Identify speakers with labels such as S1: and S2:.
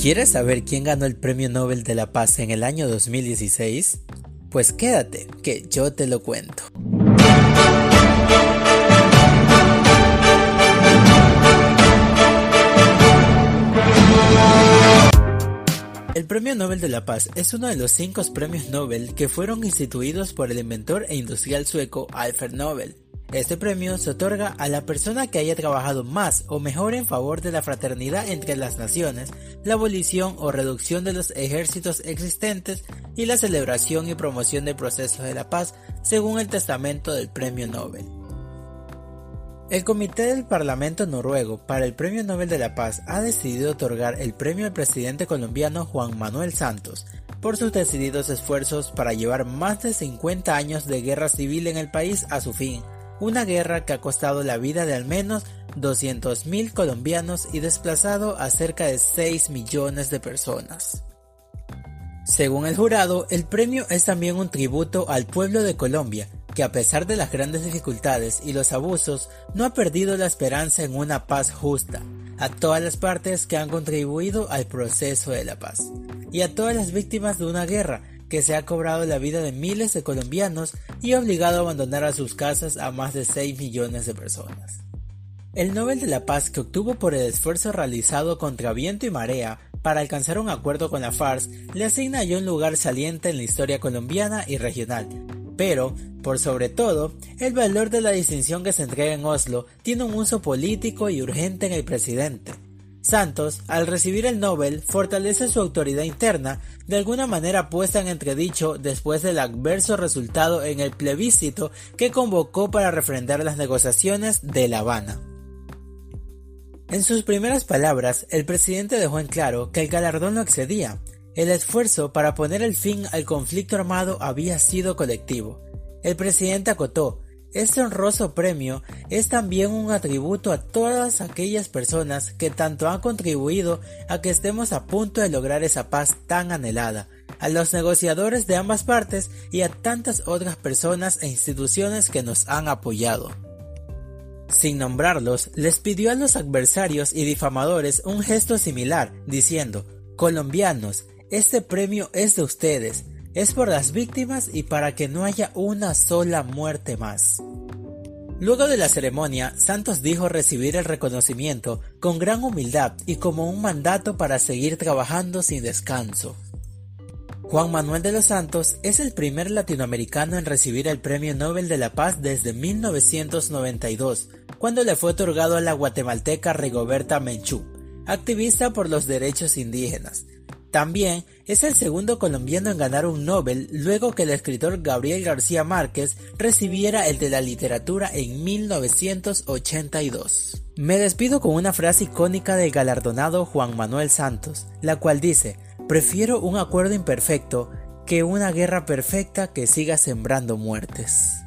S1: ¿Quieres saber quién ganó el Premio Nobel de la Paz en el año 2016? Pues quédate, que yo te lo cuento. El Premio Nobel de la Paz es uno de los cinco premios Nobel que fueron instituidos por el inventor e industrial sueco Alfred Nobel. Este premio se otorga a la persona que haya trabajado más o mejor en favor de la fraternidad entre las naciones, la abolición o reducción de los ejércitos existentes y la celebración y promoción del proceso de la paz, según el testamento del Premio Nobel. El Comité del Parlamento noruego para el Premio Nobel de la Paz ha decidido otorgar el premio al presidente colombiano Juan Manuel Santos por sus decididos esfuerzos para llevar más de 50 años de guerra civil en el país a su fin una guerra que ha costado la vida de al menos 200.000 colombianos y desplazado a cerca de 6 millones de personas. Según el jurado, el premio es también un tributo al pueblo de Colombia, que a pesar de las grandes dificultades y los abusos, no ha perdido la esperanza en una paz justa, a todas las partes que han contribuido al proceso de la paz, y a todas las víctimas de una guerra que se ha cobrado la vida de miles de colombianos y obligado a abandonar a sus casas a más de 6 millones de personas. El Nobel de la Paz que obtuvo por el esfuerzo realizado contra viento y marea para alcanzar un acuerdo con la FARC le asigna ya un lugar saliente en la historia colombiana y regional, pero, por sobre todo, el valor de la distinción que se entrega en Oslo tiene un uso político y urgente en el presidente. Santos, al recibir el Nobel, fortalece su autoridad interna, de alguna manera puesta en entredicho después del adverso resultado en el plebiscito que convocó para refrendar las negociaciones de La Habana. En sus primeras palabras, el presidente dejó en claro que el galardón no excedía. El esfuerzo para poner el fin al conflicto armado había sido colectivo. El presidente acotó, este honroso premio es también un atributo a todas aquellas personas que tanto han contribuido a que estemos a punto de lograr esa paz tan anhelada, a los negociadores de ambas partes y a tantas otras personas e instituciones que nos han apoyado. Sin nombrarlos, les pidió a los adversarios y difamadores un gesto similar, diciendo, Colombianos, este premio es de ustedes, es por las víctimas y para que no haya una sola muerte más. Luego de la ceremonia, Santos dijo recibir el reconocimiento con gran humildad y como un mandato para seguir trabajando sin descanso. Juan Manuel de los Santos es el primer latinoamericano en recibir el Premio Nobel de la Paz desde 1992, cuando le fue otorgado a la guatemalteca Rigoberta Menchú, activista por los derechos indígenas, también es el segundo colombiano en ganar un Nobel luego que el escritor Gabriel García Márquez recibiera el de la literatura en 1982. Me despido con una frase icónica del galardonado Juan Manuel Santos, la cual dice, prefiero un acuerdo imperfecto que una guerra perfecta que siga sembrando muertes.